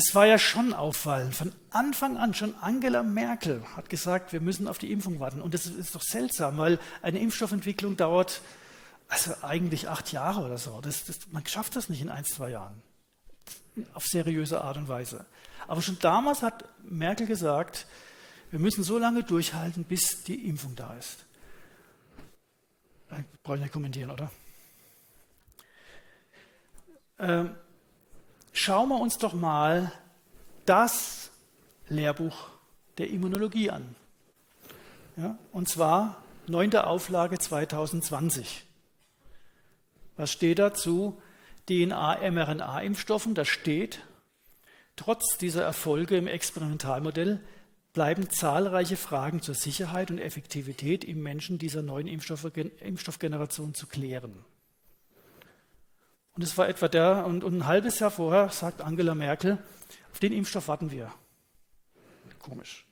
es war ja schon auffallend. Von Anfang an, schon Angela Merkel hat gesagt, wir müssen auf die Impfung warten. Und das ist doch seltsam, weil eine Impfstoffentwicklung dauert also eigentlich acht Jahre oder so. Das, das, man schafft das nicht in ein, zwei Jahren. Auf seriöse Art und Weise. Aber schon damals hat Merkel gesagt, wir müssen so lange durchhalten, bis die Impfung da ist. Brauche ich nicht kommentieren, oder? Ähm, schauen wir uns doch mal das Lehrbuch der Immunologie an. Ja, und zwar neunte Auflage 2020. Was steht dazu? DNA-mRNA-Impfstoffen, da steht, trotz dieser Erfolge im Experimentalmodell bleiben zahlreiche Fragen zur Sicherheit und Effektivität im Menschen dieser neuen Impfstoffgeneration zu klären. Und es war etwa der, und, und ein halbes Jahr vorher sagt Angela Merkel, auf den Impfstoff warten wir. Komisch.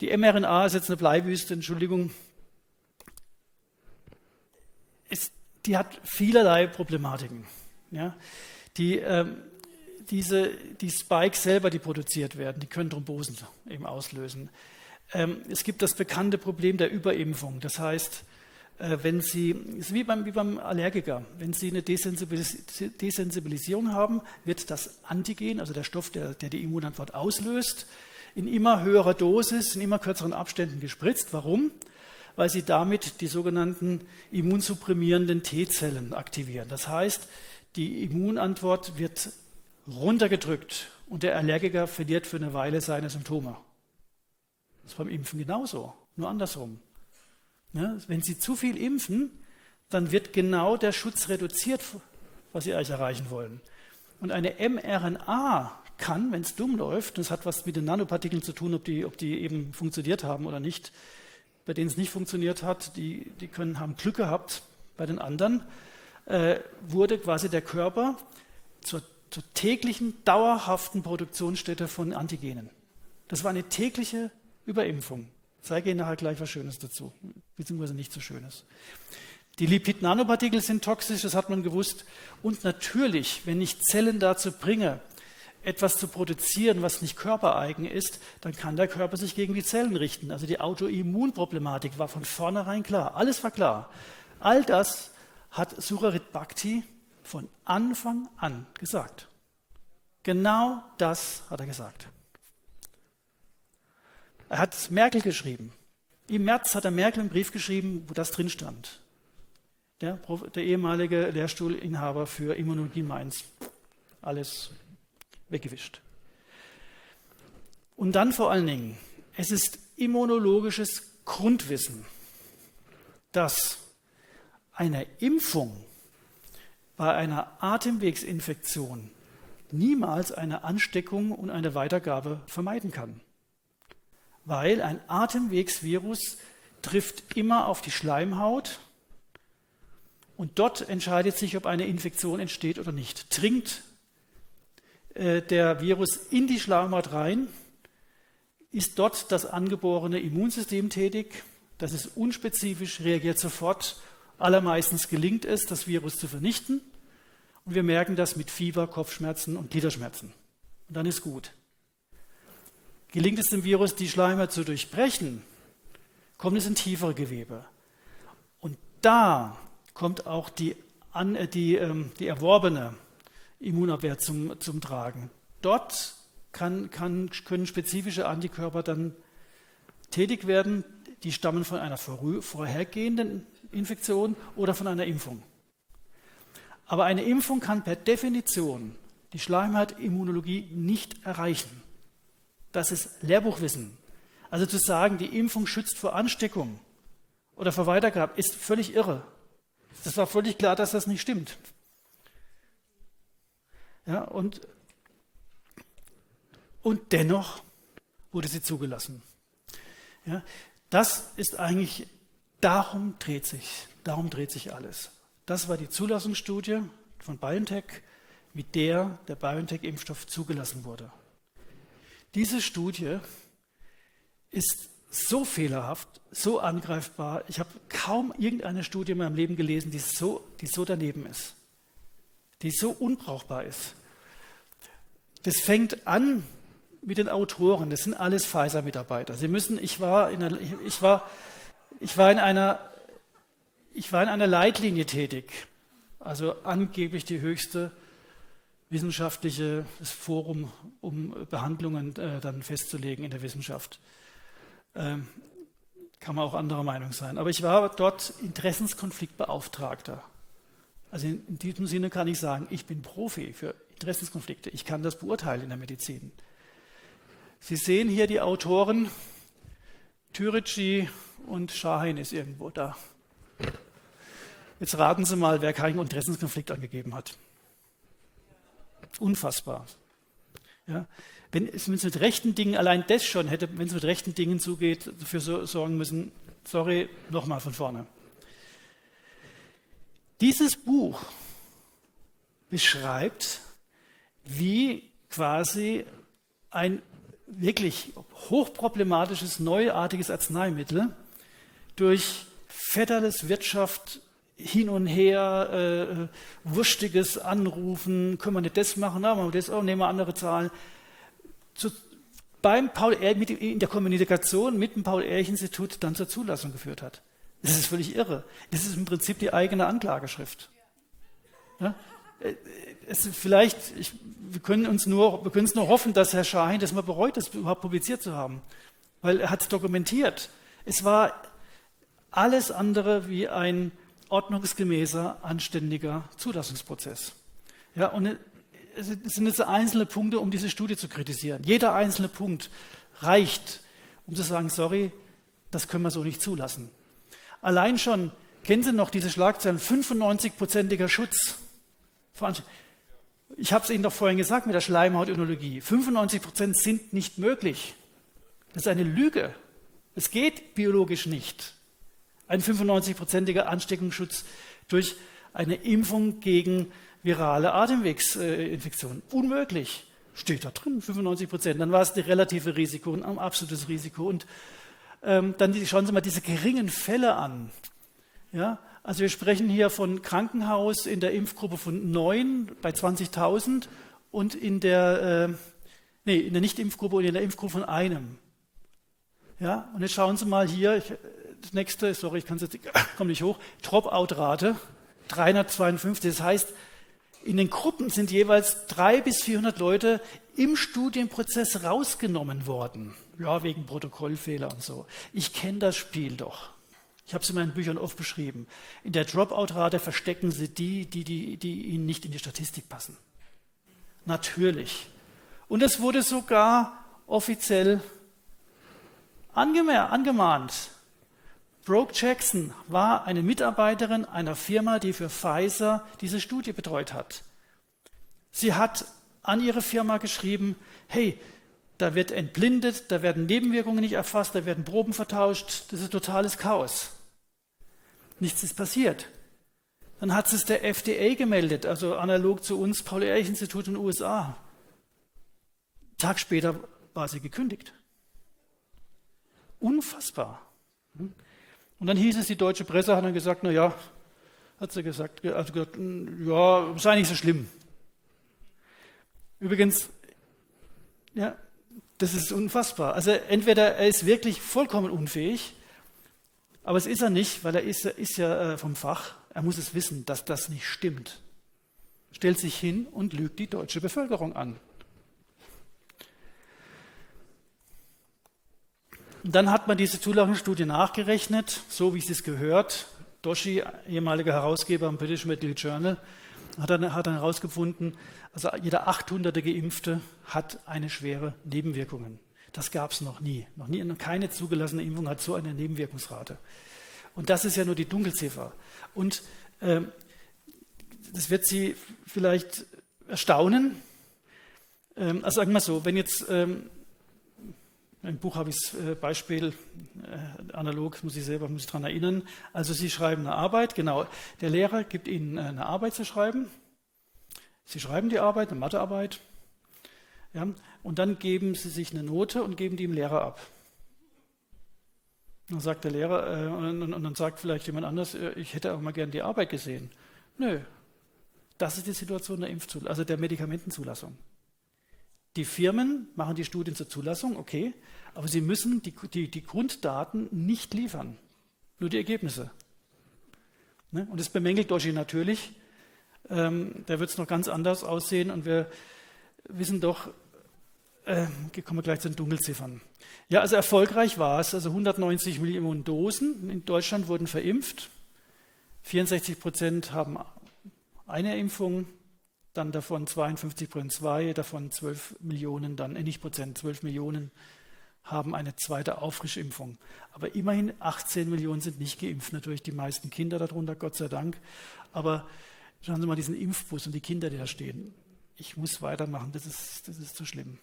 Die mRNA ist jetzt eine Bleiwüste, Entschuldigung. Ist, die hat vielerlei Problematiken. Ja? Die, ähm, diese, die Spikes selber, die produziert werden, die können Thrombosen eben auslösen. Ähm, es gibt das bekannte Problem der Überimpfung. Das heißt, wenn Sie, ist wie beim, wie beim Allergiker, wenn Sie eine Desensibilis Desensibilisierung haben, wird das Antigen, also der Stoff, der, der die Immunantwort auslöst, in immer höherer Dosis, in immer kürzeren Abständen gespritzt. Warum? Weil Sie damit die sogenannten immunsupprimierenden T-Zellen aktivieren. Das heißt, die Immunantwort wird runtergedrückt und der Allergiker verliert für eine Weile seine Symptome. Das ist beim Impfen genauso, nur andersrum. Ja, wenn Sie zu viel impfen, dann wird genau der Schutz reduziert, was Sie eigentlich erreichen wollen. Und eine mRNA kann, wenn es dumm läuft, das hat was mit den Nanopartikeln zu tun, ob die, ob die eben funktioniert haben oder nicht. Bei denen es nicht funktioniert hat, die, die können, haben Glück gehabt. Bei den anderen äh, wurde quasi der Körper zur, zur täglichen, dauerhaften Produktionsstätte von Antigenen. Das war eine tägliche Überimpfung. Zeige Ihnen nachher gleich was Schönes dazu, beziehungsweise nicht so Schönes. Die Lipid-Nanopartikel sind toxisch, das hat man gewusst. Und natürlich, wenn ich Zellen dazu bringe, etwas zu produzieren, was nicht körpereigen ist, dann kann der Körper sich gegen die Zellen richten. Also die Autoimmunproblematik war von vornherein klar. Alles war klar. All das hat Surarit Bhakti von Anfang an gesagt. Genau das hat er gesagt. Er hat Merkel geschrieben. Im März hat er Merkel einen Brief geschrieben, wo das drin stand. Der, der ehemalige Lehrstuhlinhaber für Immunologie Mainz. Alles weggewischt. Und dann vor allen Dingen, es ist immunologisches Grundwissen, dass eine Impfung bei einer Atemwegsinfektion niemals eine Ansteckung und eine Weitergabe vermeiden kann weil ein Atemwegsvirus trifft immer auf die Schleimhaut und dort entscheidet sich, ob eine Infektion entsteht oder nicht. Dringt äh, der Virus in die Schleimhaut rein, ist dort das angeborene Immunsystem tätig. Das ist unspezifisch, reagiert sofort. Allermeistens gelingt es, das Virus zu vernichten. Und wir merken das mit Fieber, Kopfschmerzen und Gliederschmerzen. Und dann ist gut. Gelingt es dem Virus, die Schleimhaut zu durchbrechen, kommt es in tiefere Gewebe. Und da kommt auch die, an, äh, die, ähm, die erworbene Immunabwehr zum, zum Tragen. Dort kann, kann, können spezifische Antikörper dann tätig werden, die stammen von einer vorhergehenden Infektion oder von einer Impfung. Aber eine Impfung kann per Definition die Schleimhautimmunologie nicht erreichen. Das ist Lehrbuchwissen. Also zu sagen, die Impfung schützt vor Ansteckung oder vor Weitergabe, ist völlig irre. Das war völlig klar, dass das nicht stimmt. Ja, und, und dennoch wurde sie zugelassen. Ja, das ist eigentlich, darum dreht sich, darum dreht sich alles. Das war die Zulassungsstudie von BioNTech, mit der der BioNTech-Impfstoff zugelassen wurde. Diese Studie ist so fehlerhaft, so angreifbar. Ich habe kaum irgendeine Studie in meinem Leben gelesen, die so, die so daneben ist, die so unbrauchbar ist. das fängt an mit den Autoren. Das sind alles Pfizer-Mitarbeiter. Sie müssen, ich war in einer, ich war, ich war in einer, ich war in einer Leitlinie tätig. Also angeblich die höchste wissenschaftliche Forum, um Behandlungen äh, dann festzulegen in der Wissenschaft. Ähm, kann man auch anderer Meinung sein. Aber ich war dort Interessenskonfliktbeauftragter. Also in, in diesem Sinne kann ich sagen, ich bin Profi für Interessenskonflikte. Ich kann das beurteilen in der Medizin. Sie sehen hier die Autoren, Türeci und Shahin ist irgendwo da. Jetzt raten Sie mal, wer keinen Interessenskonflikt angegeben hat. Unfassbar. Ja, wenn es mit rechten Dingen, allein das schon hätte, wenn es mit rechten Dingen zugeht, dafür so, sorgen müssen, sorry, nochmal von vorne. Dieses Buch beschreibt, wie quasi ein wirklich hochproblematisches, neuartiges Arzneimittel durch vetterles Wirtschaft hin und her, äh, wurstiges Anrufen, können wir nicht das machen, na, das, oh, nehmen wir andere Zahlen. Zu, beim Paul Ehrlich, mit, in der Kommunikation mit dem Paul-Ehrlich-Institut dann zur Zulassung geführt hat. Das ist völlig irre. Das ist im Prinzip die eigene Anklageschrift. Ja? Äh, es vielleicht, ich, wir können uns nur, wir können es nur hoffen, dass Herr Schahin das mal bereut, das überhaupt publiziert zu haben. Weil er hat es dokumentiert. Es war alles andere wie ein ordnungsgemäßer, anständiger Zulassungsprozess. Ja, und es sind jetzt einzelne Punkte, um diese Studie zu kritisieren. Jeder einzelne Punkt reicht, um zu sagen, sorry, das können wir so nicht zulassen. Allein schon, kennen Sie noch diese Schlagzeilen, 95-prozentiger Schutz. Ich habe es Ihnen doch vorhin gesagt mit der Schleimhautimmunologie. 95 Prozent sind nicht möglich. Das ist eine Lüge. Es geht biologisch nicht ein 95-prozentiger Ansteckungsschutz durch eine Impfung gegen virale Atemwegsinfektionen. Unmöglich. Steht da drin, 95 Prozent. Dann war es das relative Risiko und ein absolutes Risiko. Und ähm, dann schauen Sie mal diese geringen Fälle an. Ja, also wir sprechen hier von Krankenhaus in der Impfgruppe von 9 bei 20.000 und in der, äh, nee, in der Nicht-Impfgruppe und in der Impfgruppe von einem. Ja, und jetzt schauen Sie mal hier, ich, das nächste, sorry, ich kann jetzt, komme nicht hoch, Dropout-Rate 352. Das heißt, in den Gruppen sind jeweils 300 bis 400 Leute im Studienprozess rausgenommen worden. Ja, wegen Protokollfehler und so. Ich kenne das Spiel doch. Ich habe es in meinen Büchern oft beschrieben. In der Dropout-Rate verstecken sie die, die, die, die ihnen nicht in die Statistik passen. Natürlich. Und es wurde sogar offiziell angemahnt. Brooke Jackson war eine Mitarbeiterin einer Firma, die für Pfizer diese Studie betreut hat. Sie hat an ihre Firma geschrieben, hey, da wird entblindet, da werden Nebenwirkungen nicht erfasst, da werden Proben vertauscht, das ist totales Chaos. Nichts ist passiert. Dann hat es der FDA gemeldet, also analog zu uns, Paul-Ehrlich-Institut in den USA. Tag später war sie gekündigt. Unfassbar. Und dann hieß es, die deutsche Presse hat dann gesagt, na ja, hat sie gesagt, also gesagt, ja, sei nicht so schlimm. Übrigens, ja, das ist unfassbar. Also entweder er ist wirklich vollkommen unfähig, aber es ist er nicht, weil er ist, ist ja äh, vom Fach. Er muss es wissen, dass das nicht stimmt. Stellt sich hin und lügt die deutsche Bevölkerung an. Und dann hat man diese Zulassungsstudie nachgerechnet, so wie es es gehört. Doshi, ehemaliger Herausgeber im British Medical Journal, hat dann, hat dann herausgefunden, also jeder 800. Geimpfte hat eine schwere Nebenwirkungen. Das gab es noch nie. Noch nie, keine zugelassene Impfung hat so eine Nebenwirkungsrate. Und das ist ja nur die Dunkelziffer. Und ähm, das wird Sie vielleicht erstaunen. Ähm, also sagen wir so, wenn jetzt ähm, im Buch habe ich das äh, Beispiel äh, analog, muss ich selber muss ich daran erinnern. Also Sie schreiben eine Arbeit, genau. Der Lehrer gibt Ihnen äh, eine Arbeit zu schreiben. Sie schreiben die Arbeit, eine Mathearbeit. Ja, und dann geben Sie sich eine Note und geben die dem Lehrer ab. Dann sagt der Lehrer, äh, und, und, dann sagt vielleicht jemand anders, ich hätte auch mal gern die Arbeit gesehen. Nö, das ist die Situation der Impfzulassung, also der Medikamentenzulassung. Die Firmen machen die Studien zur Zulassung, okay, aber sie müssen die, die, die Grunddaten nicht liefern, nur die Ergebnisse. Ne? Und das bemängelt Doshi natürlich. Ähm, da wird es noch ganz anders aussehen und wir wissen doch, äh, kommen wir gleich zu den Dunkelziffern. Ja, also erfolgreich war es. Also 190 Millionen Dosen in Deutschland wurden verimpft. 64 Prozent haben eine Impfung, dann davon 52 Prozent zwei, davon 12 Millionen, dann äh, nicht Prozent, 12 Millionen haben eine zweite Auffrischimpfung. Aber immerhin 18 Millionen sind nicht geimpft. Natürlich die meisten Kinder darunter, Gott sei Dank. Aber schauen Sie mal diesen Impfbus und die Kinder, die da stehen. Ich muss weitermachen, das ist, das ist zu schlimm.